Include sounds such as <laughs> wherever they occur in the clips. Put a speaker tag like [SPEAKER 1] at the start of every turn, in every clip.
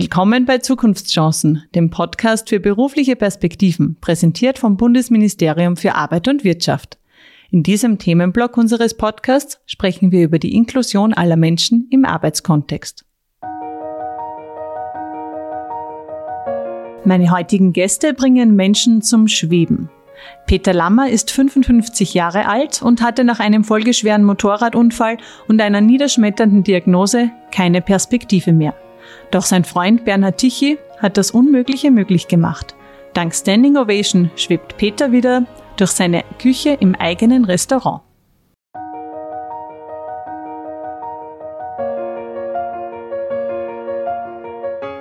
[SPEAKER 1] Willkommen bei Zukunftschancen, dem Podcast für berufliche Perspektiven, präsentiert vom Bundesministerium für Arbeit und Wirtschaft. In diesem Themenblock unseres Podcasts sprechen wir über die Inklusion aller Menschen im Arbeitskontext. Meine heutigen Gäste bringen Menschen zum Schweben. Peter Lammer ist 55 Jahre alt und hatte nach einem folgeschweren Motorradunfall und einer niederschmetternden Diagnose keine Perspektive mehr. Doch sein Freund Bernhard Tichy hat das Unmögliche möglich gemacht. Dank Standing Ovation schwebt Peter wieder durch seine Küche im eigenen Restaurant.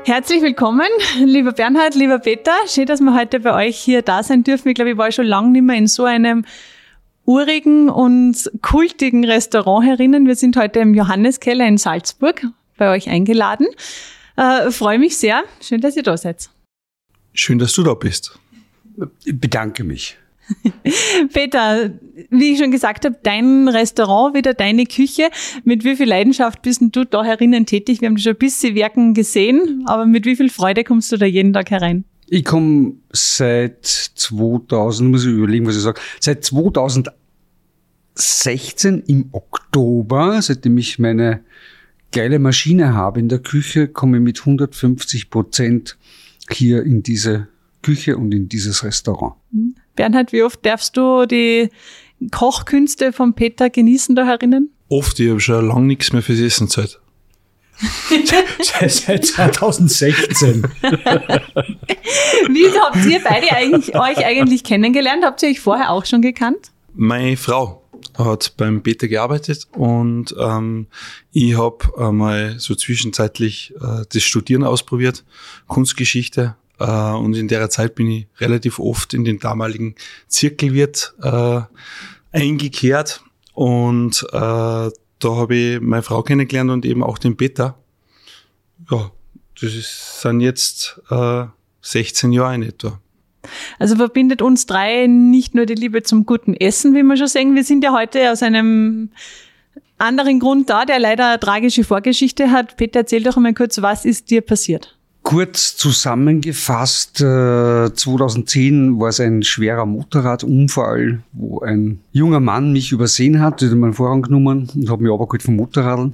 [SPEAKER 1] Herzlich willkommen, lieber Bernhard, lieber Peter. Schön, dass wir heute bei euch hier da sein dürfen. Ich glaube, ich war schon lange nicht mehr in so einem urigen und kultigen Restaurant herinnen. Wir sind heute im Johanneskeller in Salzburg bei euch eingeladen. Äh, Freue mich sehr. Schön, dass ihr da seid.
[SPEAKER 2] Schön, dass du da bist.
[SPEAKER 3] Ich bedanke mich. <laughs>
[SPEAKER 1] Peter, wie ich schon gesagt habe, dein Restaurant, wieder deine Küche. Mit wie viel Leidenschaft bist du da herinnen tätig? Wir haben dich schon ein bisschen wirken gesehen, aber mit wie viel Freude kommst du da jeden Tag herein?
[SPEAKER 3] Ich komme seit 2000, muss ich überlegen, was ich sage, seit 2016 im Oktober, seitdem ich meine geile Maschine habe in der Küche, komme ich mit 150 Prozent hier in diese Küche und in dieses Restaurant.
[SPEAKER 1] Bernhard, wie oft darfst du die Kochkünste von Peter genießen da herinnen?
[SPEAKER 2] Oft, ich habe schon lange nichts mehr fürs Essen Zeit. <laughs>
[SPEAKER 3] seit 2016. <laughs>
[SPEAKER 1] Wie habt ihr beide eigentlich, euch eigentlich kennengelernt? Habt ihr euch vorher auch schon gekannt?
[SPEAKER 2] Meine Frau hat beim Peter gearbeitet und ähm, ich habe einmal so zwischenzeitlich äh, das Studieren ausprobiert, Kunstgeschichte. Äh, und in der Zeit bin ich relativ oft in den damaligen Zirkelwirt äh, eingekehrt und äh, da habe ich meine Frau kennengelernt und eben auch den Peter. Ja, das ist, sind jetzt äh, 16 Jahre in etwa.
[SPEAKER 1] Also verbindet uns drei nicht nur die Liebe zum guten Essen, wie wir schon sehen. Wir sind ja heute aus einem anderen Grund da, der leider eine tragische Vorgeschichte hat. Peter, erzähl doch einmal kurz, was ist dir passiert?
[SPEAKER 3] Kurz zusammengefasst, 2010 äh, war es ein schwerer Motorradunfall, wo ein junger Mann mich übersehen hat, hat meinen Vorrang genommen und hat mich aber gut vom Motorrad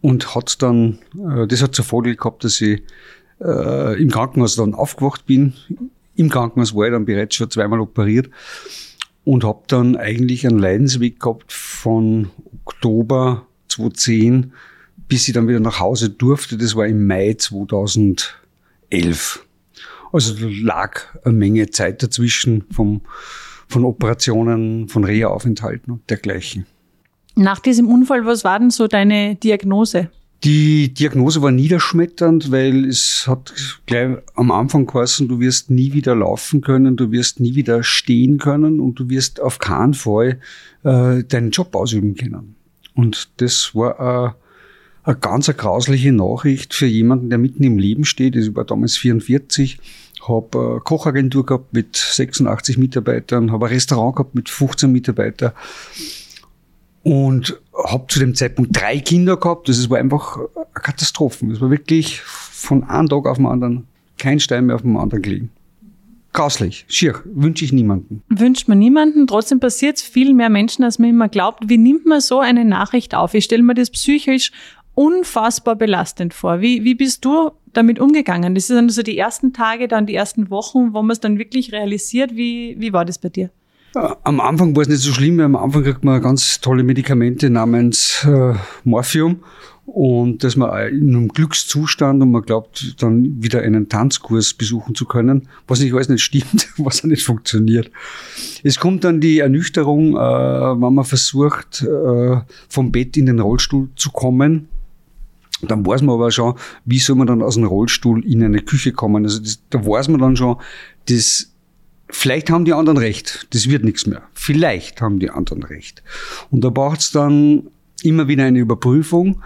[SPEAKER 3] und hat dann, äh, das hat zur Folge gehabt, dass ich äh, im Krankenhaus dann aufgewacht bin, im Krankenhaus war ich dann bereits schon zweimal operiert und habe dann eigentlich einen Leidensweg gehabt von Oktober 2010 bis ich dann wieder nach Hause durfte. Das war im Mai 2011. Also da lag eine Menge Zeit dazwischen vom, von Operationen, von Reha-Aufenthalten und dergleichen.
[SPEAKER 1] Nach diesem Unfall, was war denn so deine Diagnose?
[SPEAKER 3] Die Diagnose war niederschmetternd, weil es hat gleich am Anfang geheißen, du wirst nie wieder laufen können, du wirst nie wieder stehen können und du wirst auf keinen Fall äh, deinen Job ausüben können. Und das war äh, eine ganz eine grausliche Nachricht für jemanden, der mitten im Leben steht. Ich war damals 44, habe eine Kochagentur gehabt mit 86 Mitarbeitern, habe ein Restaurant gehabt mit 15 Mitarbeitern und habe zu dem Zeitpunkt drei Kinder gehabt. Das war einfach eine Katastrophe. Es war wirklich von einem Tag auf den anderen kein Stein mehr auf dem anderen gelegen. Grauslich, schier, wünsche ich niemanden.
[SPEAKER 1] Wünscht man niemanden, trotzdem passiert es viel mehr Menschen, als man immer glaubt. Wie nimmt man so eine Nachricht auf? Ich stelle mir das psychisch unfassbar belastend vor. Wie, wie bist du damit umgegangen? Das sind dann so die ersten Tage, dann die ersten Wochen, wo man es dann wirklich realisiert. Wie, wie war das bei dir?
[SPEAKER 3] Am Anfang war es nicht so schlimm, weil am Anfang kriegt man ganz tolle Medikamente namens äh, Morphium und dass man in einem Glückszustand und man glaubt, dann wieder einen Tanzkurs besuchen zu können, was nicht alles nicht stimmt, <laughs> was auch nicht funktioniert. Es kommt dann die Ernüchterung, äh, wenn man versucht, äh, vom Bett in den Rollstuhl zu kommen. Dann weiß man aber schon, wie soll man dann aus dem Rollstuhl in eine Küche kommen. Also das, da weiß man dann schon, das Vielleicht haben die anderen recht. Das wird nichts mehr. Vielleicht haben die anderen recht. Und da braucht es dann immer wieder eine Überprüfung.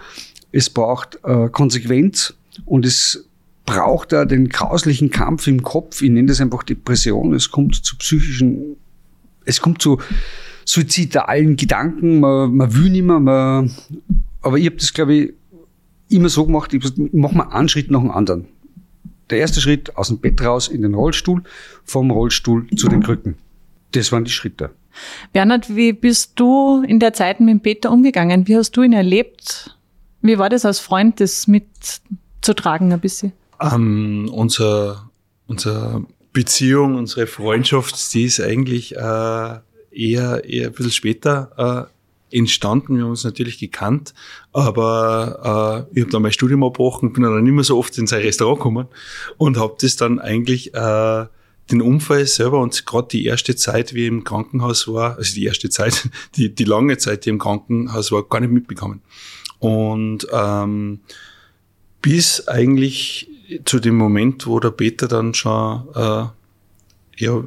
[SPEAKER 3] Es braucht äh, Konsequenz und es braucht da den grauslichen Kampf im Kopf. Ich nenne das einfach Depression. Es kommt zu psychischen, es kommt zu suizidalen Gedanken. Man, man will nicht mehr, man, aber ich habe das, glaube ich, immer so gemacht, ich mache mal einen Schritt nach dem anderen. Der erste Schritt aus dem Bett raus in den Rollstuhl, vom Rollstuhl zu den Krücken. Das waren die Schritte.
[SPEAKER 1] Bernhard, wie bist du in der Zeit mit Peter umgegangen? Wie hast du ihn erlebt? Wie war das als Freund, das mitzutragen ein bisschen?
[SPEAKER 2] Ähm, unser, unsere Beziehung, unsere Freundschaft, die ist eigentlich äh, eher, eher ein bisschen später äh, entstanden. Wir haben uns natürlich gekannt, aber äh, ich habe dann mein Studium abgebrochen, bin dann nicht mehr so oft in sein Restaurant gekommen und habe das dann eigentlich äh, den Unfall selber und gerade die erste Zeit, wie ich im Krankenhaus war, also die erste Zeit, <laughs> die, die lange Zeit, die im Krankenhaus war, gar nicht mitbekommen. Und ähm, bis eigentlich zu dem Moment, wo der Peter dann schon äh, ja,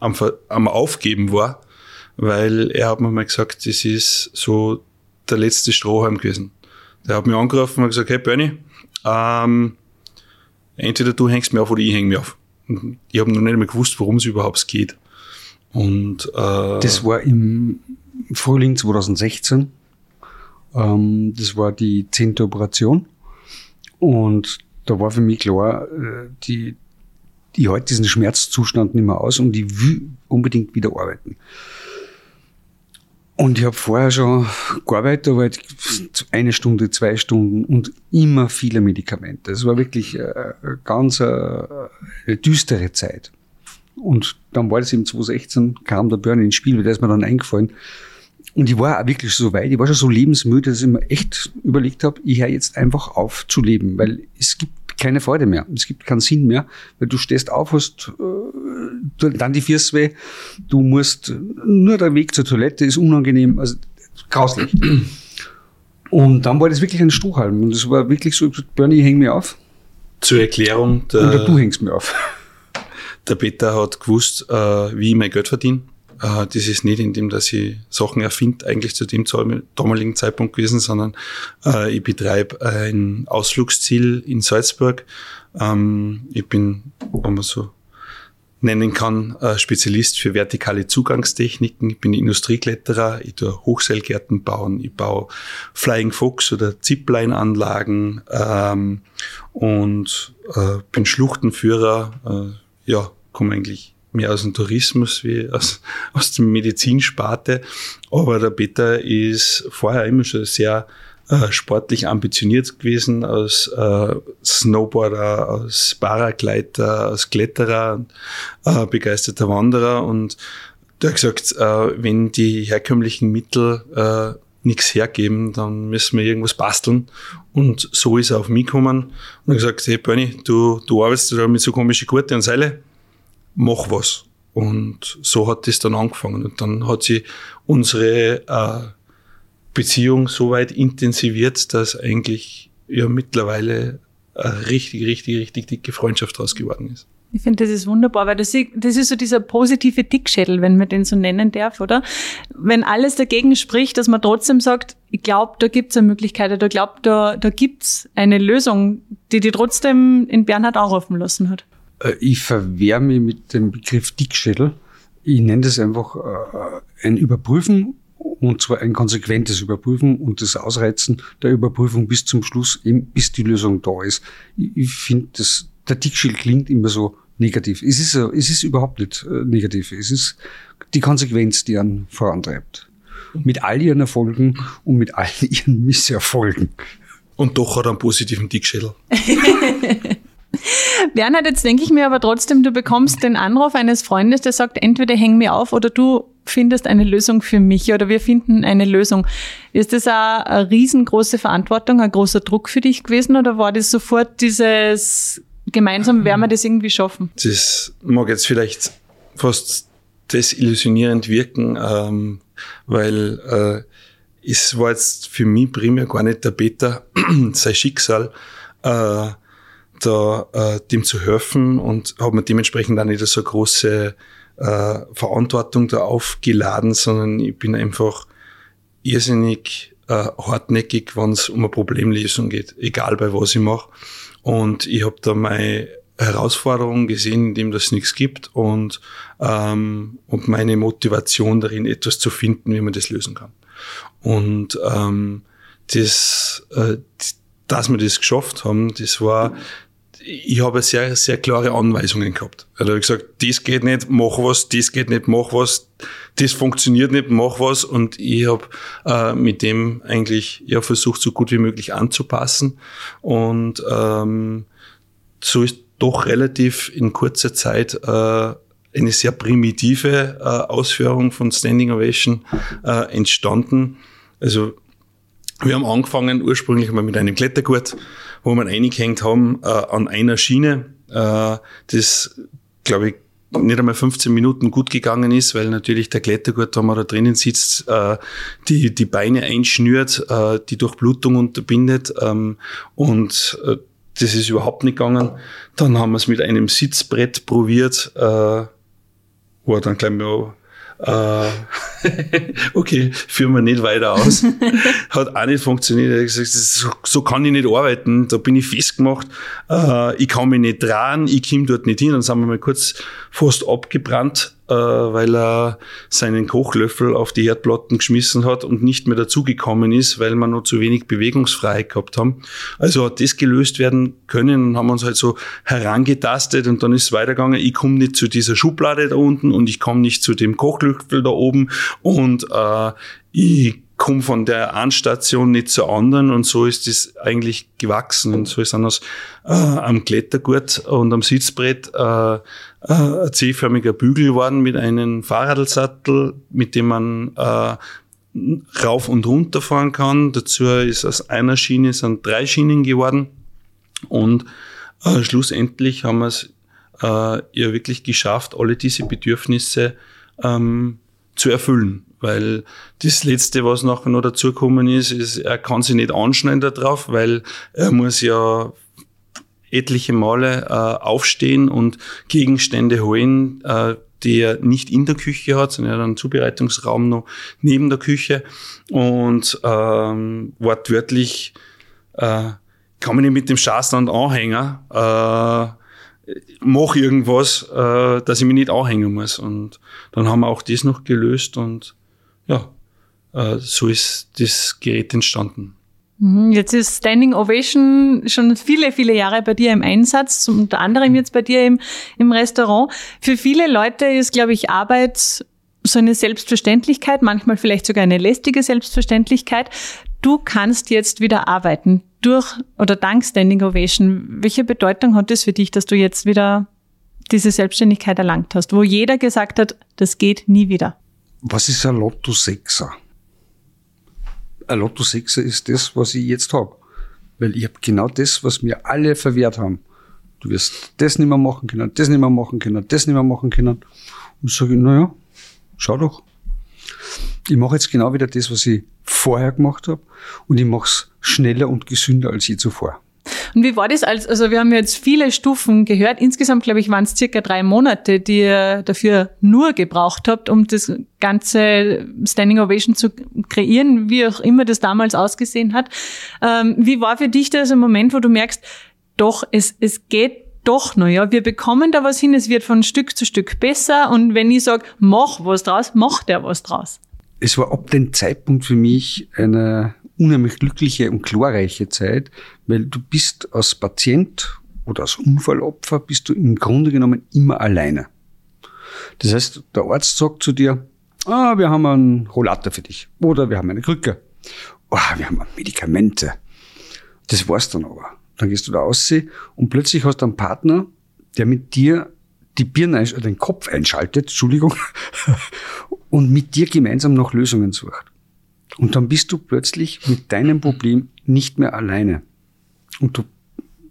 [SPEAKER 2] am, am Aufgeben war, weil er hat mir mal gesagt, das ist so der letzte Strohhalm gewesen. Der hat mich angerufen und gesagt, hey Bernie, ähm, entweder du hängst mir auf oder ich häng mir auf. Ich habe noch nicht mehr gewusst, worum es überhaupt geht. Und
[SPEAKER 3] äh, das war im Frühling 2016. Ähm, das war die zehnte Operation. Und da war für mich klar, äh, die, ich halte diesen Schmerzzustand nicht mehr aus und ich will unbedingt wieder arbeiten. Und ich habe vorher schon gearbeitet, aber halt eine Stunde, zwei Stunden und immer viele Medikamente. Es war wirklich äh, eine ganz eine äh, düstere Zeit. Und dann war das im 2016, kam der Burn ins Spiel, der ist mir dann eingefallen. Und ich war auch wirklich so weit, ich war schon so lebensmüde, dass ich mir echt überlegt habe, ich höre jetzt einfach auf zu leben, weil es gibt keine Freude mehr. Es gibt keinen Sinn mehr, weil du stehst auf, hast äh, dann die Füße weh, du musst, nur der Weg zur Toilette ist unangenehm, also grauslich. Und dann war das wirklich ein Strohhalm und es war wirklich so, Bernie, häng mir auf.
[SPEAKER 2] Zur Erklärung.
[SPEAKER 3] Der, Oder du hängst mir auf.
[SPEAKER 2] Der Peter hat gewusst, äh, wie ich mein Geld verdiene. Äh, das ist nicht in dem, dass ich Sachen erfinde, eigentlich zu dem damaligen Zeitpunkt gewesen, sondern äh, ich betreibe ein Ausflugsziel in Salzburg. Ähm, ich bin, wenn man so nennen kann, Spezialist für vertikale Zugangstechniken. Ich bin Industriekletterer, ich tue Hochseilgärten bauen, ich baue Flying Fox oder Zipline-Anlagen ähm, und äh, bin Schluchtenführer. Äh, ja, komme eigentlich mehr aus dem Tourismus wie aus, <laughs> aus der Medizinsparte. Aber der Peter ist vorher immer schon sehr äh, sportlich ambitioniert gewesen, als äh, Snowboarder, als Paragleiter, als Kletterer, äh, begeisterter Wanderer. Und der hat gesagt, äh, wenn die herkömmlichen Mittel äh, nichts hergeben, dann müssen wir irgendwas basteln. Und so ist er auf mich gekommen und hat gesagt, hey Bernie, du, du arbeitest da mit so komischen Gurte und Seile mach was. Und so hat das dann angefangen. Und dann hat sie unsere äh, Beziehung so weit intensiviert, dass eigentlich ja mittlerweile eine richtig, richtig, richtig dicke Freundschaft draus geworden ist.
[SPEAKER 1] Ich finde, das ist wunderbar, weil das, das ist so dieser positive Dickschädel, wenn man den so nennen darf, oder? Wenn alles dagegen spricht, dass man trotzdem sagt, ich glaube, da gibt's eine Möglichkeit, oder ich glaube, da, da gibt's eine Lösung, die die trotzdem in Bernhard anrufen lassen hat.
[SPEAKER 3] Äh, ich verwehre mich mit dem Begriff Dickschädel. Ich nenne das einfach äh, ein Überprüfen und zwar ein konsequentes Überprüfen und das Ausreizen der Überprüfung bis zum Schluss, eben bis die Lösung da ist. Ich, finde, dass der Dickschädel klingt immer so negativ. Es ist, es ist überhaupt nicht äh, negativ. Es ist die Konsequenz, die einen vorantreibt. Mit all ihren Erfolgen und mit all <laughs> ihren Misserfolgen.
[SPEAKER 2] Und doch hat er einen positiven Dickschädel. <laughs>
[SPEAKER 1] Bernhard, jetzt denke ich mir aber trotzdem, du bekommst den Anruf eines Freundes, der sagt, entweder häng mir auf oder du findest eine Lösung für mich oder wir finden eine Lösung. Ist das eine, eine riesengroße Verantwortung, ein großer Druck für dich gewesen oder war das sofort dieses gemeinsam werden wir das irgendwie schaffen?
[SPEAKER 2] Das mag jetzt vielleicht fast desillusionierend wirken, ähm, weil äh, es war jetzt für mich primär gar nicht der Peter, <clears throat> sein Schicksal, äh, da äh, dem zu helfen und habe mir dementsprechend auch nicht so eine große äh, Verantwortung da aufgeladen, sondern ich bin einfach irrsinnig äh, hartnäckig, wenn es um eine Problemlösung geht, egal bei was ich mache. Und ich habe da meine Herausforderung gesehen, in dem das nichts gibt und, ähm, und meine Motivation darin, etwas zu finden, wie man das lösen kann. Und ähm, das, äh, dass wir das geschafft haben, das war, ich habe sehr, sehr klare Anweisungen gehabt. Er hat gesagt, das geht nicht, mach was, das geht nicht, mach was, das funktioniert nicht, mach was. Und ich habe äh, mit dem eigentlich ja versucht, so gut wie möglich anzupassen. Und ähm, so ist doch relativ in kurzer Zeit äh, eine sehr primitive äh, Ausführung von Standing Ovation äh, entstanden. Also wir haben angefangen ursprünglich mal mit einem Klettergurt, wo wir eingehängt haben äh, an einer Schiene, äh, das, glaube ich, nicht einmal 15 Minuten gut gegangen ist, weil natürlich der Klettergurt, wenn man da drinnen sitzt, äh, die, die Beine einschnürt, äh, die Durchblutung unterbindet ähm, und äh, das ist überhaupt nicht gegangen. Dann haben wir es mit einem Sitzbrett probiert, äh, wo dann gleich mal äh, <laughs> okay, führen wir nicht weiter aus. <laughs> Hat auch nicht funktioniert. Er hat gesagt, so, so kann ich nicht arbeiten. Da bin ich festgemacht. Äh, ich kann mich nicht drehen. Ich komme dort nicht hin. Dann sind wir mal kurz fast abgebrannt weil er seinen Kochlöffel auf die Herdplatten geschmissen hat und nicht mehr dazugekommen ist, weil wir noch zu wenig Bewegungsfreiheit gehabt haben. Also hat das gelöst werden können und haben uns halt so herangetastet und dann ist es weitergegangen. Ich komme nicht zu dieser Schublade da unten und ich komme nicht zu dem Kochlöffel da oben und äh, ich komme von der einen Station nicht zur anderen und so ist es eigentlich gewachsen und so ist dann aus äh, am Klettergurt und am Sitzbrett äh, äh, C-förmiger Bügel geworden mit einem Fahrradsattel, mit dem man äh, rauf und runter fahren kann. Dazu ist aus einer Schiene sind drei Schienen geworden und äh, schlussendlich haben wir es äh, ja wirklich geschafft, alle diese Bedürfnisse ähm, zu erfüllen. Weil das Letzte, was nachher noch dazugekommen ist, ist, er kann sich nicht anschneiden darauf, weil er muss ja etliche Male äh, aufstehen und Gegenstände holen, äh, die er nicht in der Küche hat, sondern er hat einen Zubereitungsraum noch neben der Küche. Und ähm, wortwörtlich äh, kann man nicht mit dem Schaßland Anhänger äh, mach irgendwas, äh, dass ich mich nicht anhängen muss. Und dann haben wir auch das noch gelöst und ja, äh, so ist das Gerät entstanden.
[SPEAKER 1] Mhm, jetzt ist Standing Ovation schon viele, viele Jahre bei dir im Einsatz, unter anderem jetzt bei dir im, im Restaurant. Für viele Leute ist, glaube ich, Arbeit so eine Selbstverständlichkeit, manchmal vielleicht sogar eine lästige Selbstverständlichkeit. Du kannst jetzt wieder arbeiten durch oder dank Standing Ovation. Welche Bedeutung hat es für dich, dass du jetzt wieder diese Selbstständigkeit erlangt hast, wo jeder gesagt hat, das geht nie wieder?
[SPEAKER 3] Was ist ein Lotto Sechser? Ein Lotto 6 ist das, was ich jetzt habe. Weil ich habe genau das, was mir alle verwehrt haben. Du wirst das nicht mehr machen können, das nicht mehr machen können, das nicht mehr machen können. Und sage ich, naja, schau doch. Ich mache jetzt genau wieder das, was ich vorher gemacht habe und ich mache es schneller und gesünder als je zuvor.
[SPEAKER 1] Und wie war das als, also wir haben jetzt viele Stufen gehört. Insgesamt, glaube ich, waren es circa drei Monate, die ihr dafür nur gebraucht habt, um das ganze Standing Ovation zu kreieren, wie auch immer das damals ausgesehen hat. Ähm, wie war für dich das ein Moment, wo du merkst, doch, es, es geht doch noch, ja, wir bekommen da was hin, es wird von Stück zu Stück besser und wenn ich sage, mach was draus, macht er was draus.
[SPEAKER 3] Es war ab dem Zeitpunkt für mich eine unheimlich glückliche und glorreiche Zeit, weil du bist als Patient oder als Unfallopfer bist du im Grunde genommen immer alleine. Das heißt, der Arzt sagt zu dir, ah, wir haben einen Rollator für dich oder wir haben eine Krücke. Oh, wir haben Medikamente. Das war's dann aber. Dann gehst du da raus und plötzlich hast du einen Partner, der mit dir die Birne, den Kopf einschaltet, Entschuldigung, <laughs> und mit dir gemeinsam nach Lösungen sucht. Und dann bist du plötzlich mit deinem Problem nicht mehr alleine. Und du,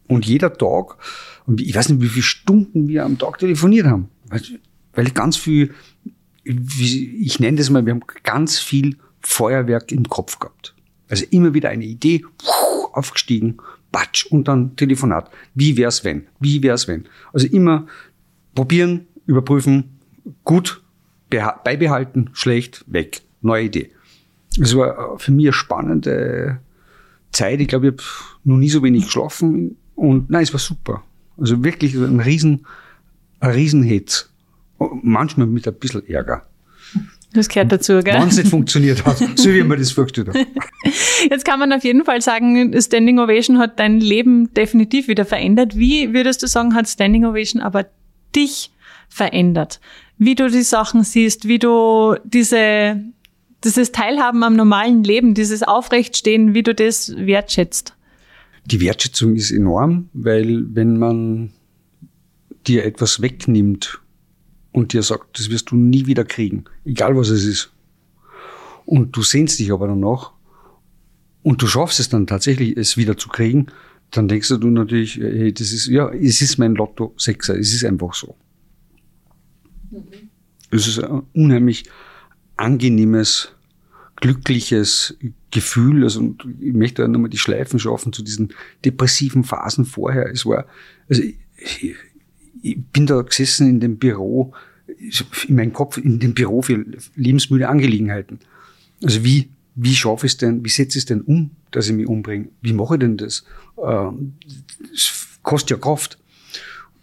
[SPEAKER 3] und jeder Tag, und ich weiß nicht, wie viele Stunden wir am Tag telefoniert haben, weil, weil ganz viel, ich nenne das mal, wir haben ganz viel Feuerwerk im Kopf gehabt. Also immer wieder eine Idee, aufgestiegen, batsch, und dann Telefonat. Wie wär's wenn? Wie wär's wenn? Also immer probieren, überprüfen, gut, beibehalten, schlecht, weg. Neue Idee. Es war für mich eine spannende Zeit. Ich glaube, ich habe noch nie so wenig geschlafen. Und nein, es war super. Also wirklich ein riesen, ein riesen Manchmal mit ein bisschen Ärger.
[SPEAKER 1] Das gehört dazu, gell?
[SPEAKER 3] Wenn es nicht funktioniert hat, <laughs> so wie man das vorgestellt hat.
[SPEAKER 1] Jetzt kann man auf jeden Fall sagen, Standing Ovation hat dein Leben definitiv wieder verändert. Wie würdest du sagen, hat Standing Ovation aber dich verändert? Wie du die Sachen siehst, wie du diese, dieses Teilhaben am normalen Leben, dieses Aufrechtstehen, wie du das wertschätzt?
[SPEAKER 3] Die Wertschätzung ist enorm, weil wenn man dir etwas wegnimmt und dir sagt, das wirst du nie wieder kriegen, egal was es ist. Und du sehnst dich aber danach und du schaffst es dann tatsächlich, es wieder zu kriegen, dann denkst du natürlich, hey, das ist, ja, es ist mein Lotto Sechser, es ist einfach so. Mhm. Es ist ein unheimlich angenehmes, glückliches Gefühl. Also, ich möchte nochmal die Schleifen schaffen zu diesen depressiven Phasen vorher. Es war, also, ich, ich bin da gesessen in dem Büro, in meinem Kopf, in dem Büro für lebensmüde Angelegenheiten. Also wie, wie schaffe ich es denn, wie setze ich es denn um, dass ich mich umbringe? Wie mache ich denn das? Ähm, das kostet ja Kraft.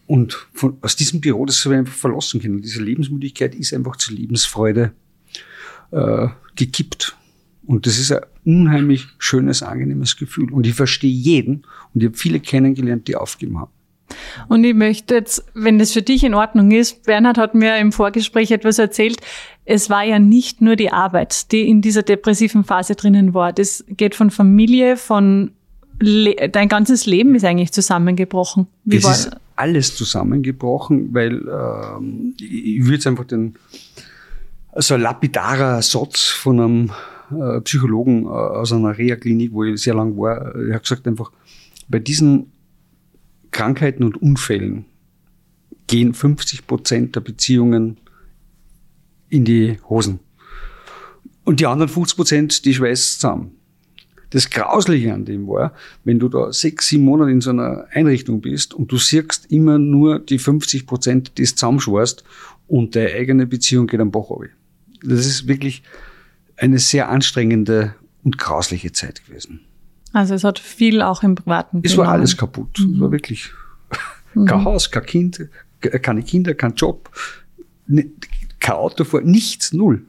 [SPEAKER 3] Und von, aus diesem Büro, das habe ich einfach verlassen können. Diese Lebensmüdigkeit ist einfach zur Lebensfreude äh, gekippt. Und das ist ein unheimlich schönes, angenehmes Gefühl. Und ich verstehe jeden und ich habe viele kennengelernt, die aufgeben haben.
[SPEAKER 1] Und ich möchte jetzt, wenn das für dich in Ordnung ist, Bernhard hat mir im Vorgespräch etwas erzählt. Es war ja nicht nur die Arbeit, die in dieser depressiven Phase drinnen war. Das geht von Familie, von Le dein ganzes Leben ist eigentlich zusammengebrochen.
[SPEAKER 3] Wie es war ist alles zusammengebrochen, weil ähm, ich würde jetzt einfach den so ein lapidarer Satz von einem äh, Psychologen äh, aus einer Reha-Klinik, wo ich sehr lang war, er hat gesagt einfach, bei diesen Krankheiten und Unfällen gehen 50 Prozent der Beziehungen in die Hosen. Und die anderen 50 Prozent, die schweißt zusammen. Das Grausliche an dem war, wenn du da sechs, sieben Monate in so einer Einrichtung bist und du siehst immer nur die 50 Prozent, die es zusammenschwarst und deine eigene Beziehung geht am Bach runter. Das ist wirklich eine sehr anstrengende und grausliche Zeit gewesen.
[SPEAKER 1] Also es hat viel auch im Privaten.
[SPEAKER 3] Es war alles kaputt. Mhm. Es war wirklich mhm. <laughs> kein Haus, kein Kind, keine Kinder, kein Job, kein Auto vor, nichts, null.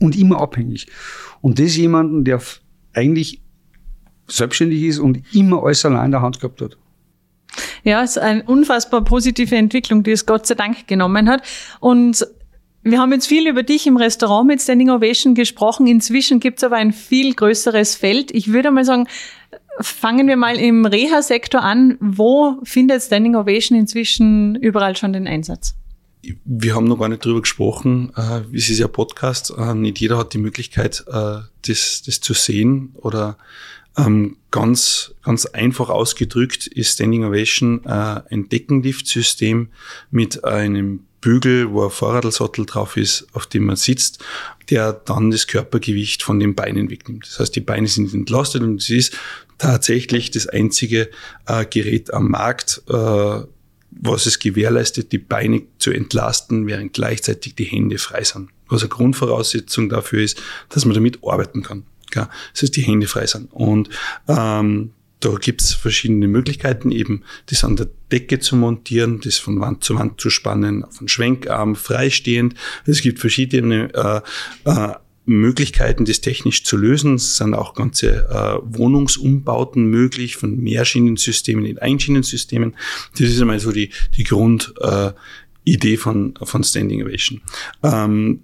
[SPEAKER 3] Und immer abhängig. Und das jemanden, der eigentlich selbstständig ist und immer alles allein in der Hand gehabt hat.
[SPEAKER 1] Ja, es ist eine unfassbar positive Entwicklung, die es Gott sei Dank genommen hat. Und wir haben jetzt viel über dich im Restaurant mit Standing Ovation gesprochen. Inzwischen gibt es aber ein viel größeres Feld. Ich würde mal sagen, fangen wir mal im Reha-Sektor an. Wo findet Standing Ovation inzwischen überall schon den Einsatz?
[SPEAKER 2] Wir haben noch gar nicht drüber gesprochen. Äh, es ist ja Podcast. Äh, nicht jeder hat die Möglichkeit, äh, das, das zu sehen oder ähm, ganz, ganz einfach ausgedrückt ist Standing Ovation äh, ein Deckenliftsystem mit einem Bügel, wo ein Fahrradsattel drauf ist, auf dem man sitzt, der dann das Körpergewicht von den Beinen wegnimmt. Das heißt, die Beine sind entlastet und es ist tatsächlich das einzige äh, Gerät am Markt, äh, was es gewährleistet, die Beine zu entlasten, während gleichzeitig die Hände frei sind. Was eine Grundvoraussetzung dafür ist, dass man damit arbeiten kann. Ja, das heißt, die Hände frei sind. Und ähm, da gibt's verschiedene Möglichkeiten, eben das an der Decke zu montieren, das von Wand zu Wand zu spannen, auf einen Schwenkarm freistehend. Es gibt verschiedene äh, äh, Möglichkeiten, das technisch zu lösen. Es sind auch ganze äh, Wohnungsumbauten möglich von Mehrschienensystemen in Einschienensystemen. Das ist einmal so die, die Grundidee äh, von, von Standing Ovation. Ähm,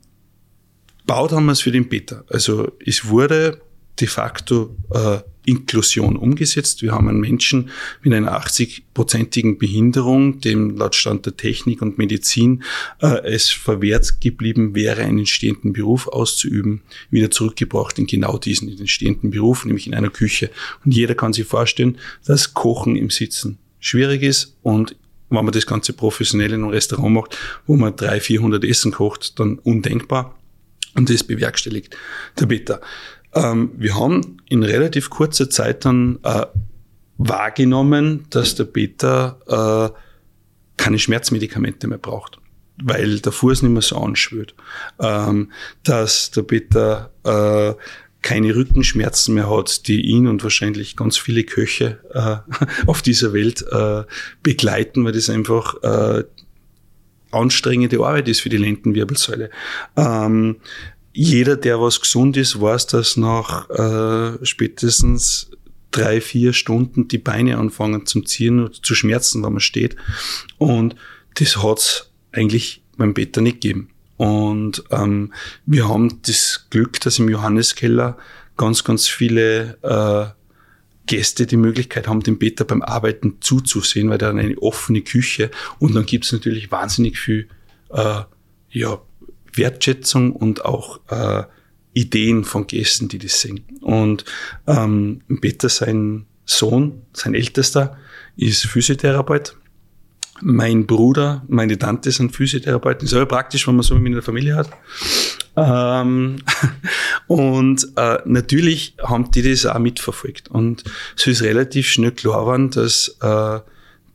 [SPEAKER 2] baut haben wir es für den Beta. Also es wurde de facto äh, Inklusion umgesetzt. Wir haben einen Menschen mit einer 80-prozentigen Behinderung, dem laut Stand der Technik und Medizin äh, es verwehrt geblieben wäre, einen stehenden Beruf auszuüben, wieder zurückgebracht in genau diesen in den stehenden Beruf, nämlich in einer Küche. Und jeder kann sich vorstellen, dass Kochen im Sitzen schwierig ist und wenn man das Ganze professionell in einem Restaurant macht, wo man 300, 400 Essen kocht, dann undenkbar. Und das bewerkstelligt der Beta. Ähm, wir haben in relativ kurzer Zeit dann äh, wahrgenommen, dass der Beta äh, keine Schmerzmedikamente mehr braucht, weil der Fuß nicht mehr so anschwört. Ähm, dass der Beta äh, keine Rückenschmerzen mehr hat, die ihn und wahrscheinlich ganz viele Köche äh, <laughs> auf dieser Welt äh, begleiten, weil das einfach äh, anstrengende Arbeit ist für die Lendenwirbelsäule. Ähm, jeder, der was gesund ist, weiß, dass nach äh, spätestens drei, vier Stunden die Beine anfangen zum Ziehen oder zu schmerzen, wenn man steht. Und das hat's eigentlich beim Peter nicht gegeben. Und ähm, wir haben das Glück, dass im Johanneskeller ganz, ganz viele äh, Gäste die Möglichkeit haben, dem Peter beim Arbeiten zuzusehen, weil da eine offene Küche und dann gibt's natürlich wahnsinnig viel äh, ja, Wertschätzung und auch äh, Ideen von Gästen, die das sehen. Und ähm, Peter, sein Sohn, sein Ältester, ist Physiotherapeut. Mein Bruder, meine Tante sind Physiotherapeuten. Ist aber praktisch, wenn man so in der Familie hat. Ähm, <laughs> und äh, natürlich haben die das auch mitverfolgt. Und es ist relativ schnell klar geworden, dass äh,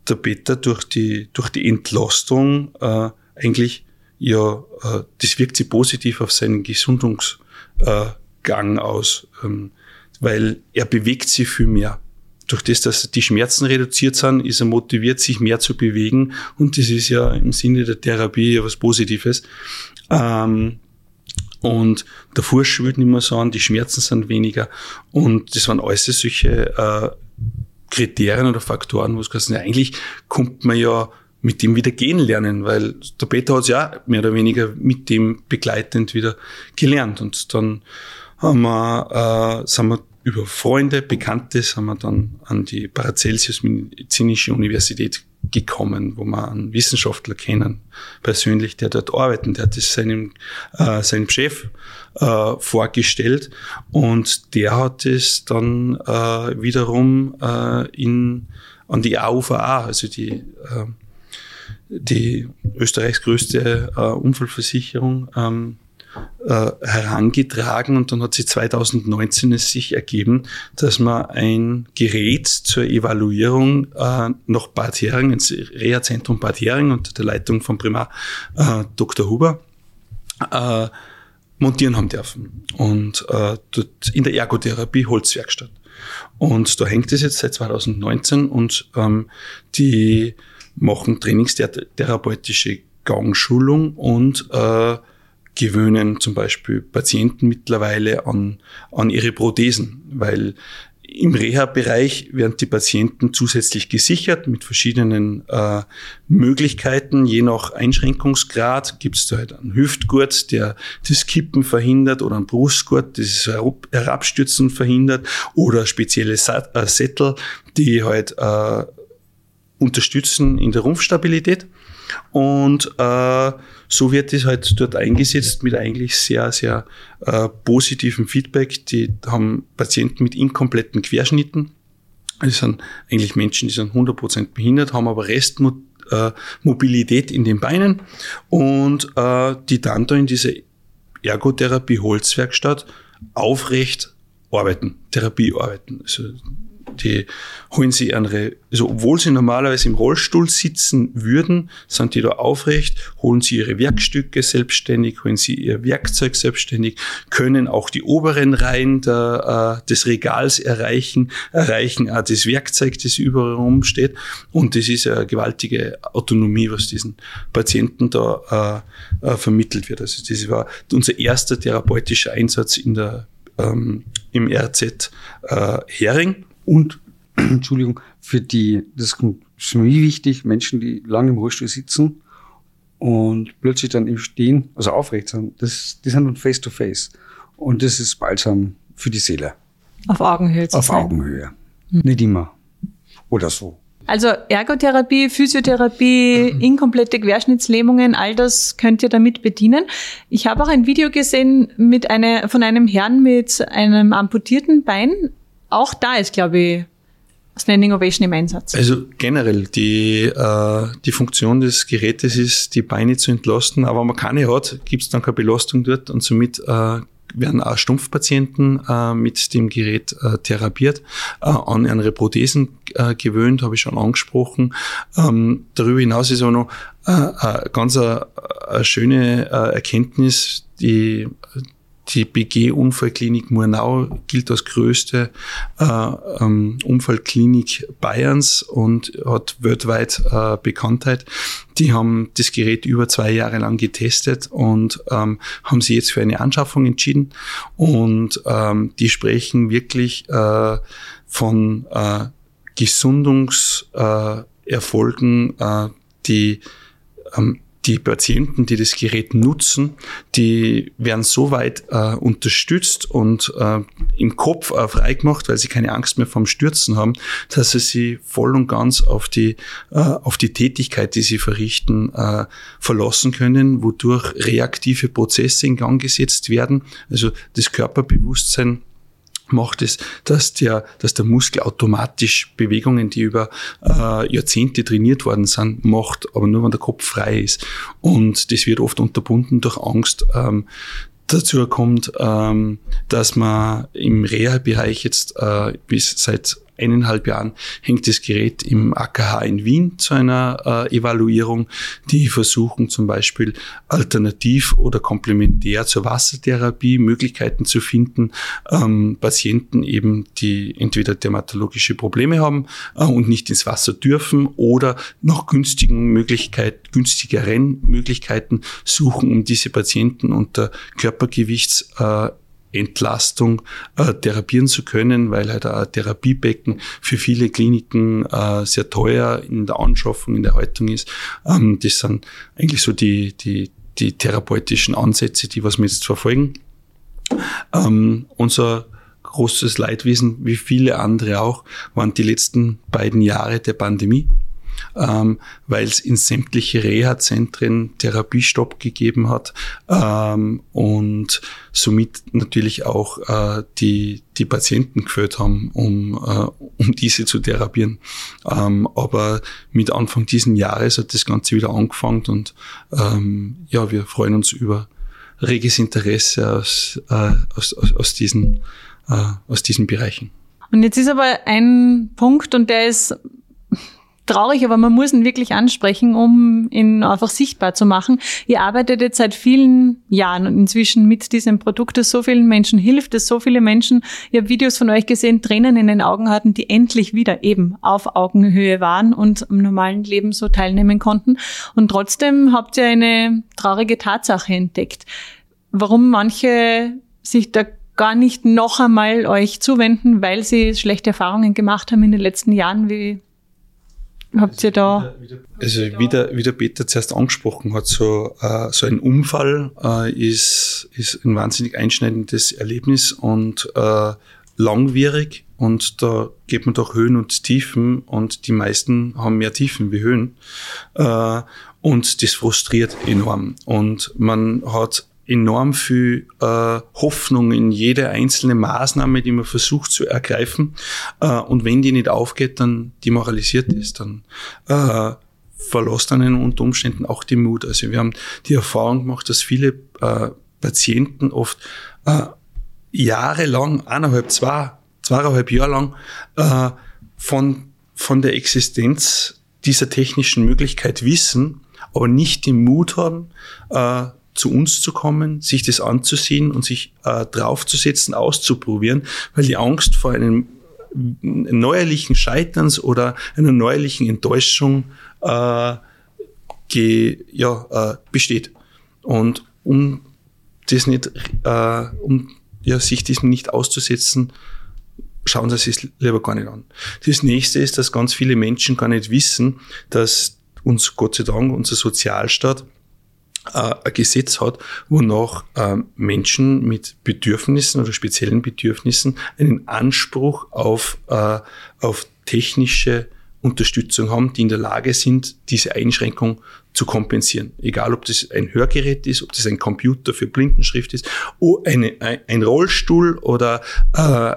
[SPEAKER 2] der Peter durch die, durch die Entlastung äh, eigentlich ja, äh, das wirkt sich positiv auf seinen Gesundungsgang äh, aus, ähm, weil er bewegt sich viel mehr. Durch das, dass die Schmerzen reduziert sind, ist er motiviert, sich mehr zu bewegen und das ist ja im Sinne der Therapie ja was Positives. Ähm, und der Fuß schwillt nicht mehr so an, die Schmerzen sind weniger und das waren alles solche äh, Kriterien oder Faktoren, wo es gesagt ja, eigentlich kommt man ja mit dem wieder gehen lernen, weil der Peter hat es ja mehr oder weniger mit dem begleitend wieder gelernt. Und dann haben wir, äh, sind wir über Freunde, Bekannte, sind wir dann an die Paracelsius Medizinische Universität gekommen, wo wir einen Wissenschaftler kennen, persönlich, der dort arbeitet. Der hat das seinem, äh, seinem Chef äh, vorgestellt und der hat es dann äh, wiederum äh, in, an die AUVA, also die äh, die Österreichs größte äh, Unfallversicherung ähm, äh, herangetragen und dann hat sich 2019 es sich ergeben, dass man ein Gerät zur Evaluierung äh, nach Bad Hering, ins Reha-Zentrum Bad Hering unter der Leitung von Primar äh, Dr. Huber, äh, montieren haben dürfen. Und äh, dort in der Ergotherapie Holzwerkstatt. Und da hängt es jetzt seit 2019 und ähm, die machen trainingstherapeutische Gangschulung und äh, gewöhnen zum Beispiel Patienten mittlerweile an, an ihre Prothesen, weil im Reha-Bereich werden die Patienten zusätzlich gesichert mit verschiedenen äh, Möglichkeiten. Je nach Einschränkungsgrad gibt es da halt einen Hüftgurt, der das Kippen verhindert oder einen Brustgurt, das Herabstürzen verhindert oder spezielle äh, Sättel, die halt äh, unterstützen in der Rumpfstabilität. Und äh, so wird es halt dort eingesetzt mit eigentlich sehr, sehr äh, positivem Feedback. Die haben Patienten mit inkompletten Querschnitten. Das sind eigentlich Menschen, die sind 100% behindert, haben aber Restmobilität äh, in den Beinen und äh, die dann da in dieser Ergotherapie Holzwerkstatt aufrecht arbeiten, Therapie arbeiten. Also die holen sie andere, also obwohl sie normalerweise im Rollstuhl sitzen würden, sind die da aufrecht, holen sie ihre Werkstücke selbstständig, holen sie ihr Werkzeug selbstständig, können auch die oberen Reihen der, äh, des Regals erreichen, erreichen auch das Werkzeug, das überall rumsteht. Und das ist eine gewaltige Autonomie, was diesen Patienten da äh, äh, vermittelt wird. Also das war unser erster therapeutischer Einsatz in der ähm, im RZ äh, Hering.
[SPEAKER 3] Und, <clears throat> Entschuldigung, für die, das ist mich wichtig, Menschen, die lange im Rollstuhl sitzen und plötzlich dann im Stehen, also aufrecht sind, das, die sind dann face to face. Und das ist balsam für die Seele.
[SPEAKER 1] Auf Augenhöhe
[SPEAKER 3] zu Auf sein. Augenhöhe. Hm. Nicht immer. Oder so.
[SPEAKER 1] Also Ergotherapie, Physiotherapie, mhm. <clears throat> inkomplette Querschnittslähmungen, all das könnt ihr damit bedienen. Ich habe auch ein Video gesehen mit einer, von einem Herrn mit einem amputierten Bein auch da ist, glaube ich, Standing Ovation im Einsatz.
[SPEAKER 2] Also generell, die, äh, die Funktion des Gerätes ist, die Beine zu entlasten, aber wenn man keine hat, gibt es dann keine Belastung dort und somit äh, werden auch Stumpfpatienten äh, mit dem Gerät äh, therapiert, äh, an andere Prothesen äh, gewöhnt, habe ich schon angesprochen. Ähm, darüber hinaus ist aber noch äh, äh, ganz eine, eine schöne äh, Erkenntnis, die die BG-Unfallklinik Murnau gilt als größte äh, ähm, Unfallklinik Bayerns und hat weltweit äh, Bekanntheit. Die haben das Gerät über zwei Jahre lang getestet und ähm, haben sich jetzt für eine Anschaffung entschieden. Und ähm, die sprechen wirklich äh, von äh, Gesundungserfolgen, äh, die ähm, die Patienten, die das Gerät nutzen, die werden so weit äh, unterstützt und äh, im Kopf äh, freigemacht, weil sie keine Angst mehr vom Stürzen haben, dass sie sich voll und ganz auf die, äh, auf die Tätigkeit, die sie verrichten, äh, verlassen können, wodurch reaktive Prozesse in Gang gesetzt werden. Also das Körperbewusstsein macht es, dass der, dass der Muskel automatisch Bewegungen, die über äh, Jahrzehnte trainiert worden sind, macht, aber nur wenn der Kopf frei ist. Und das wird oft unterbunden durch Angst. Ähm, dazu kommt, ähm, dass man im Reha-Bereich jetzt äh, bis seit eineinhalb Jahren hängt das Gerät im AKH in Wien zu einer äh, Evaluierung. Die versuchen zum Beispiel alternativ oder komplementär zur Wassertherapie Möglichkeiten zu finden, ähm, Patienten eben, die entweder dermatologische Probleme haben äh, und nicht ins Wasser dürfen oder noch günstigen Möglichkeit, günstigeren Möglichkeiten suchen, um diese Patienten unter Körpergewichts äh, Entlastung äh, therapieren zu können, weil halt ein Therapiebecken für viele Kliniken äh, sehr teuer in der Anschaffung, in der Haltung ist. Ähm, das sind eigentlich so die, die, die therapeutischen Ansätze, die was wir jetzt verfolgen. Ähm, unser großes Leidwesen, wie viele andere auch, waren die letzten beiden Jahre der Pandemie ähm, weil es in sämtliche Reha-Zentren Therapiestopp gegeben hat ähm, und somit natürlich auch äh, die, die Patienten geführt haben, um, äh, um diese zu therapieren. Ähm, aber mit Anfang diesen Jahres hat das Ganze wieder angefangen und ähm, ja, wir freuen uns über reges Interesse aus, äh, aus, aus, aus, diesen, äh, aus diesen Bereichen.
[SPEAKER 1] Und jetzt ist aber ein Punkt und der ist traurig, aber man muss ihn wirklich ansprechen, um ihn einfach sichtbar zu machen. Ihr arbeitet jetzt seit vielen Jahren und inzwischen mit diesem Produkt, das so vielen Menschen hilft, das so viele Menschen, ich habe Videos von euch gesehen, Tränen in den Augen hatten, die endlich wieder eben auf Augenhöhe waren und am normalen Leben so teilnehmen konnten. Und trotzdem habt ihr eine traurige Tatsache entdeckt. Warum manche sich da gar nicht noch einmal euch zuwenden, weil sie schlechte Erfahrungen gemacht haben in den letzten Jahren. Wie Habt ihr da?
[SPEAKER 2] Also wie der, wie der Peter zuerst angesprochen hat, so, äh, so ein Unfall äh, ist, ist ein wahnsinnig einschneidendes Erlebnis und äh, langwierig und da geht man doch Höhen und Tiefen und die meisten haben mehr Tiefen wie Höhen äh, und das frustriert enorm und man hat enorm viel äh, Hoffnung in jede einzelne Maßnahme, die man versucht zu ergreifen. Äh, und wenn die nicht aufgeht, dann demoralisiert ist, dann äh, verlässt einen unter Umständen auch die Mut. Also wir haben die Erfahrung gemacht, dass viele äh, Patienten oft äh, jahrelang, eineinhalb, zwei, zweieinhalb Jahre lang äh, von, von der Existenz dieser technischen Möglichkeit wissen, aber nicht den Mut haben, äh, zu uns zu kommen, sich das anzusehen und sich äh, draufzusetzen, auszuprobieren, weil die Angst vor einem neuerlichen Scheiterns oder einer neuerlichen Enttäuschung äh, ge, ja, äh, besteht. Und um das nicht, äh, um ja, sich diesem nicht auszusetzen, schauen Sie es lieber gar nicht an. Das nächste ist, dass ganz viele Menschen gar nicht wissen, dass uns Gott sei Dank unser Sozialstaat ein Gesetz hat, wonach äh, Menschen mit Bedürfnissen oder speziellen Bedürfnissen einen Anspruch auf, äh, auf technische Unterstützung haben, die in der Lage sind, diese Einschränkung zu kompensieren. Egal, ob das ein Hörgerät ist, ob das ein Computer für Blindenschrift ist, oder eine, ein Rollstuhl oder äh,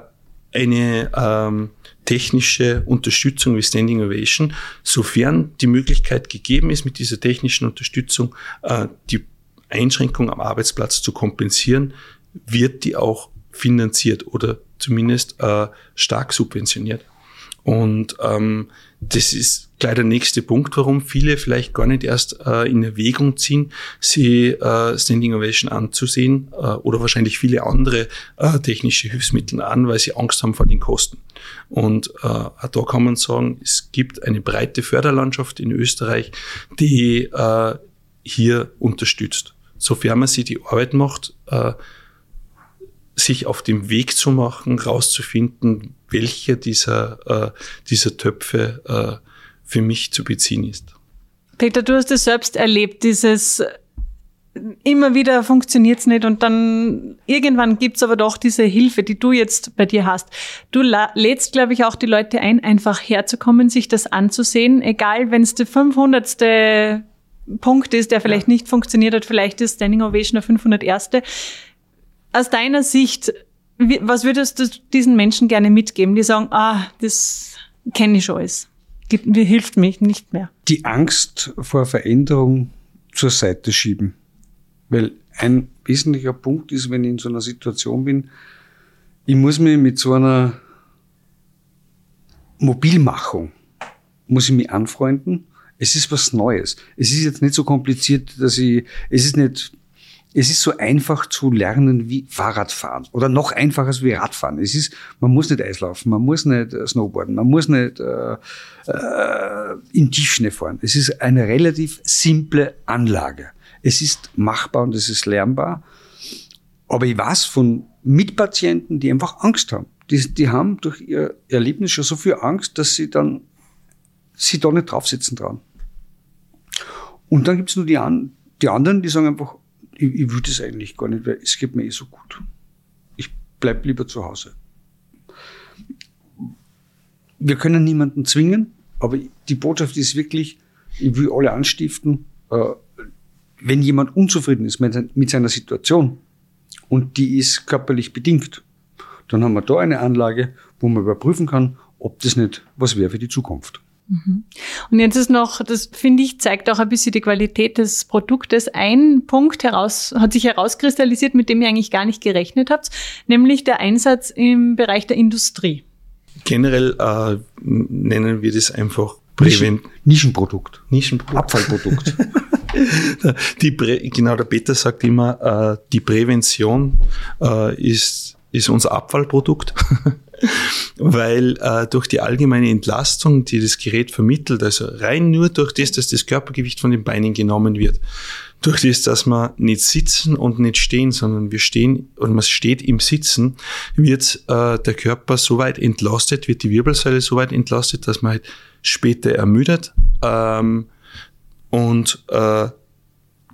[SPEAKER 2] eine ähm, technische Unterstützung wie Standing Ovation, sofern die Möglichkeit gegeben ist, mit dieser technischen Unterstützung äh, die Einschränkung am Arbeitsplatz zu kompensieren, wird die auch finanziert oder zumindest äh, stark subventioniert. Und ähm, das ist gleich der nächste Punkt, warum viele vielleicht gar nicht erst äh, in Erwägung ziehen, sie äh, Standing Ovation anzusehen äh, oder wahrscheinlich viele andere äh, technische Hilfsmittel an, weil sie Angst haben vor den Kosten. Und äh, auch da kann man sagen, es gibt eine breite Förderlandschaft in Österreich, die äh, hier unterstützt. Sofern man sich die Arbeit macht, äh, sich auf dem Weg zu machen, rauszufinden, welcher dieser, äh, dieser Töpfe äh, für mich zu beziehen ist.
[SPEAKER 1] Peter, du hast es selbst erlebt, dieses immer wieder funktioniert es nicht und dann irgendwann gibt es aber doch diese Hilfe, die du jetzt bei dir hast. Du lädst, glaube ich, auch die Leute ein, einfach herzukommen, sich das anzusehen, egal wenn es der 500. Punkt ist, der vielleicht ja. nicht funktioniert hat, vielleicht ist Standing Ovation der 501. Aus deiner Sicht, was würdest du diesen Menschen gerne mitgeben, die sagen, ah, das kenne ich alles gibt, hilft mir nicht mehr.
[SPEAKER 3] Die Angst vor Veränderung zur Seite schieben. Weil ein wesentlicher Punkt ist, wenn ich in so einer Situation bin, ich muss mich mit so einer Mobilmachung, muss ich mich anfreunden. Es ist was Neues. Es ist jetzt nicht so kompliziert, dass ich, es ist nicht es ist so einfach zu lernen wie Fahrradfahren oder noch einfacher wie Radfahren. Es ist, man muss nicht Eislaufen, man muss nicht äh, Snowboarden, man muss nicht äh, äh, in Tiefschnee fahren. Es ist eine relativ simple Anlage. Es ist machbar und es ist lernbar. Aber ich weiß von Mitpatienten, die einfach Angst haben. Die, die haben durch ihr Erlebnis schon so viel Angst, dass sie dann sie da nicht draufsitzen dran. Und dann gibt's nur die, an, die anderen, die sagen einfach, ich, ich würde es eigentlich gar nicht, weil es geht mir eh so gut. Ich bleib lieber zu Hause. Wir können niemanden zwingen, aber die Botschaft ist wirklich, ich will alle anstiften, äh, wenn jemand unzufrieden ist mit seiner Situation und die ist körperlich bedingt, dann haben wir da eine Anlage, wo man überprüfen kann, ob das nicht was wäre für die Zukunft.
[SPEAKER 1] Mhm. Und jetzt ist noch, das finde ich, zeigt auch ein bisschen die Qualität des Produktes. Ein Punkt heraus, hat sich herauskristallisiert, mit dem ihr eigentlich gar nicht gerechnet habt, nämlich der Einsatz im Bereich der Industrie.
[SPEAKER 2] Generell äh, nennen wir das einfach Präven
[SPEAKER 3] Nischenprodukt.
[SPEAKER 2] Nischenprodukt.
[SPEAKER 3] Abfallprodukt. <laughs>
[SPEAKER 2] die genau, der Peter sagt immer, äh, die Prävention äh, ist, ist unser Abfallprodukt. <laughs> weil äh, durch die allgemeine Entlastung, die das Gerät vermittelt, also rein nur durch das, dass das Körpergewicht von den Beinen genommen wird, durch das, dass man nicht sitzen und nicht stehen, sondern wir stehen und man steht im Sitzen, wird äh, der Körper so weit entlastet, wird die Wirbelsäule so weit entlastet, dass man halt später ermüdet ähm, und äh,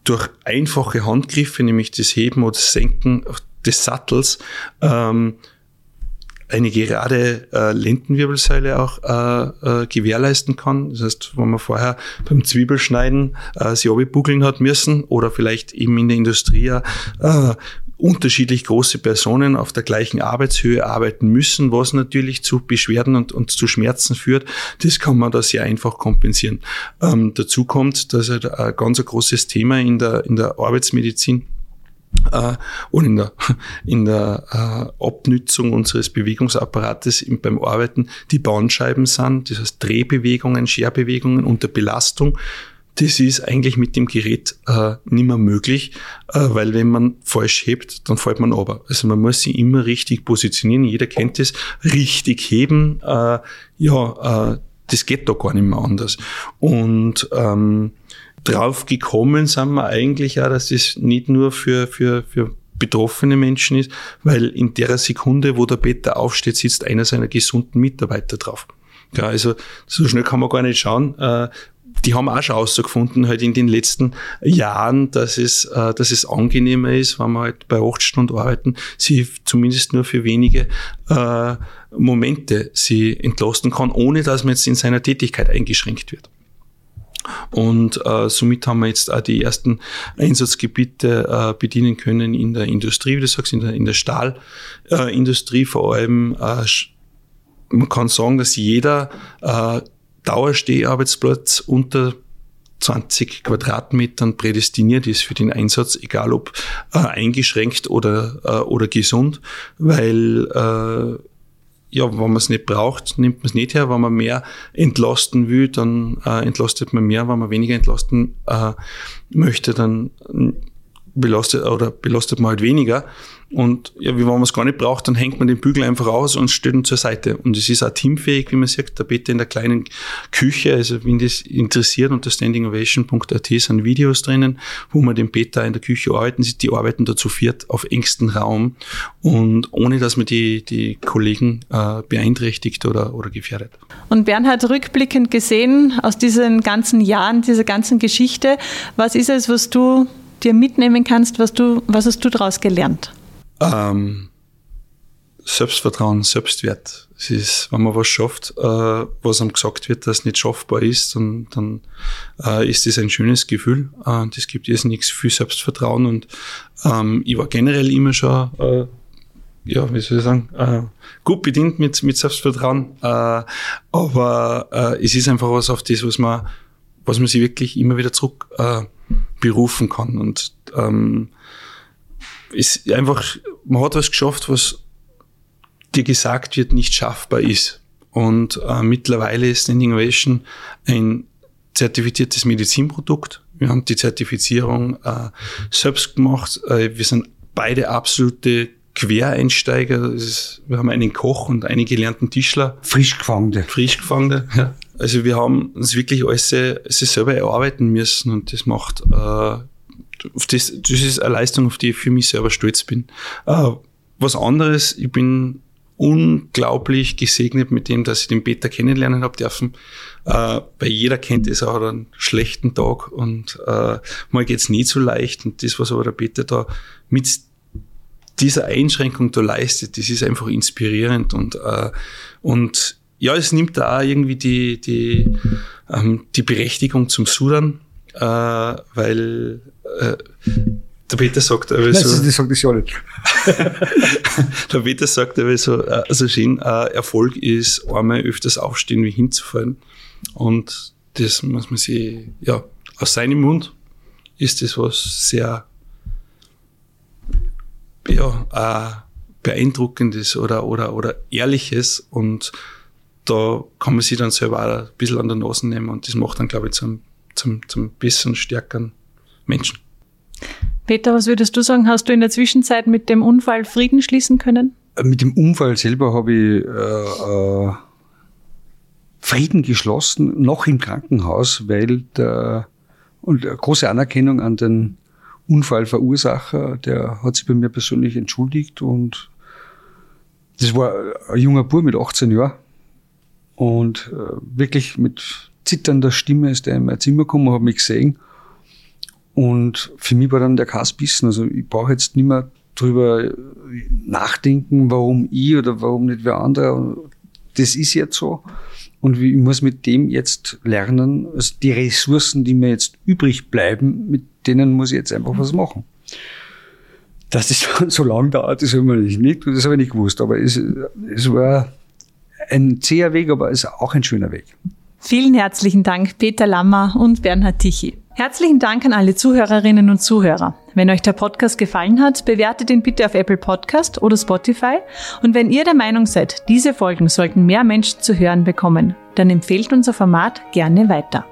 [SPEAKER 2] durch einfache Handgriffe, nämlich das Heben oder Senken des Sattels, ähm, eine gerade äh, Lendenwirbelsäule auch äh, äh, gewährleisten kann. Das heißt, wenn man vorher beim Zwiebelschneiden äh, sie buckeln hat müssen oder vielleicht eben in der Industrie äh, unterschiedlich große Personen auf der gleichen Arbeitshöhe arbeiten müssen, was natürlich zu Beschwerden und, und zu Schmerzen führt. Das kann man da sehr einfach kompensieren. Ähm, dazu kommt, dass halt ein ganz großes Thema in der, in der Arbeitsmedizin äh, und in der, <laughs> in der äh, Abnützung unseres Bewegungsapparates im, beim Arbeiten die Bandscheiben sind, das heißt Drehbewegungen, Scherbewegungen unter Belastung. Das ist eigentlich mit dem Gerät äh, nicht mehr möglich, äh, weil wenn man falsch hebt, dann fällt man aber. Also man muss sich immer richtig positionieren. Jeder kennt das. Richtig heben, äh, ja, äh, das geht doch gar nicht mehr anders. Und ähm, drauf gekommen sind wir eigentlich auch, dass das nicht nur für, für, für betroffene Menschen ist, weil in der Sekunde, wo der Peter aufsteht, sitzt einer seiner gesunden Mitarbeiter drauf. Ja, also so schnell kann man gar nicht schauen. Äh, die haben auch schon herausgefunden, halt in den letzten Jahren, dass es, äh, dass es angenehmer ist, wenn man halt bei acht Stunden arbeiten, sie zumindest nur für wenige äh, Momente sie entlasten kann, ohne dass man jetzt in seiner Tätigkeit eingeschränkt wird. Und äh, somit haben wir jetzt auch die ersten Einsatzgebiete äh, bedienen können in der Industrie, wie du sagst, in der, in der Stahlindustrie äh, vor allem. Äh, man kann sagen, dass jeder äh, Dauersteharbeitsplatz unter 20 Quadratmetern prädestiniert ist für den Einsatz, egal ob äh, eingeschränkt oder, äh, oder gesund, weil äh, ja, wenn man es nicht braucht, nimmt man es nicht her. Wenn man mehr entlasten will, dann äh, entlastet man mehr. Wenn man weniger entlasten äh, möchte, dann belastet oder belastet man halt weniger. Und ja, wenn man es gar nicht braucht, dann hängt man den Bügel einfach aus und stellt ihn zur Seite. Und es ist auch teamfähig, wie man sagt, der Peter in der kleinen Küche, also wenn das interessiert, unter standingovation.at sind Videos drinnen, wo man den Peter in der Küche arbeiten sieht. Die arbeiten da zu viert auf engstem Raum und ohne, dass man die, die Kollegen äh, beeinträchtigt oder, oder gefährdet.
[SPEAKER 1] Und Bernhard, rückblickend gesehen, aus diesen ganzen Jahren, dieser ganzen Geschichte, was ist es, was du dir mitnehmen kannst, was du, was hast du daraus gelernt?
[SPEAKER 2] Ähm, Selbstvertrauen, Selbstwert. Es ist, wenn man was schafft, äh, was einem gesagt wird, dass nicht schaffbar ist, dann, dann äh, ist das ein schönes Gefühl. Äh, das gibt jetzt nichts viel Selbstvertrauen und ähm, ich war generell immer schon, äh, ja, wie soll ich sagen, äh, gut bedient mit, mit Selbstvertrauen. Äh, aber äh, es ist einfach was auf das, was man, was man sich wirklich immer wieder zurück äh, berufen kann. Und ähm, ist einfach, man hat was geschafft, was dir gesagt wird, nicht schaffbar ist. Und äh, mittlerweile ist Standing Ovation ein zertifiziertes Medizinprodukt. Wir haben die Zertifizierung äh, selbst gemacht. Äh, wir sind beide absolute Quereinsteiger. Ist, wir haben einen Koch und einen gelernten Tischler.
[SPEAKER 3] Frisch gefangene.
[SPEAKER 2] Frisch gefangene, ja. Also wir haben uns wirklich alles, alles selber erarbeiten müssen und das macht äh, das, das ist eine Leistung, auf die ich für mich selber stolz bin. Äh, was anderes, ich bin unglaublich gesegnet mit dem, dass ich den Peter kennenlernen habe dürfen. Äh, weil jeder kennt es auch einen schlechten Tag und äh, mal geht's nie so leicht. Und das, was aber der Peter da mit dieser Einschränkung da leistet, das ist einfach inspirierend und, äh, und ja, es nimmt da auch irgendwie die, die, ähm, die Berechtigung zum Sudern äh, weil äh, der Peter sagt aber so.
[SPEAKER 3] Nein, das sagt das ja nicht. <laughs>
[SPEAKER 2] der Peter sagt aber so, äh, also schön, äh, Erfolg ist einmal öfters aufstehen wie hinzufallen. Und das muss man sich, ja, aus seinem Mund ist das was sehr, ja, äh, beeindruckendes oder, oder, oder ehrliches und da kann man sich dann selber auch ein bisschen an der Nase nehmen und das macht dann, glaube ich, zum zum, zum bisschen stärkeren Menschen.
[SPEAKER 1] Peter, was würdest du sagen? Hast du in der Zwischenzeit mit dem Unfall Frieden schließen können?
[SPEAKER 3] Mit dem Unfall selber habe ich äh, äh, Frieden geschlossen, noch im Krankenhaus, weil der und große Anerkennung an den Unfallverursacher, der hat sich bei mir persönlich entschuldigt und das war ein junger Bub mit 18 Jahren und äh, wirklich mit zitternder Stimme ist er in mein Zimmer gekommen, hat mich gesehen. Und für mich war dann der Kass bissen. Also ich brauche jetzt nicht mehr drüber nachdenken, warum ich oder warum nicht wer andere. Das ist jetzt so. Und ich muss mit dem jetzt lernen, also die Ressourcen, die mir jetzt übrig bleiben, mit denen muss ich jetzt einfach was machen. Dass das <laughs> so lange dauert, das habe ich nicht, das habe ich nicht gewusst. Aber es, es war ein zäher Weg, aber ist auch ein schöner Weg.
[SPEAKER 1] Vielen herzlichen Dank, Peter Lammer und Bernhard Tichy. Herzlichen Dank an alle Zuhörerinnen und Zuhörer. Wenn euch der Podcast gefallen hat, bewertet ihn bitte auf Apple Podcast oder Spotify. Und wenn ihr der Meinung seid, diese Folgen sollten mehr Menschen zu hören bekommen, dann empfehlt unser Format gerne weiter.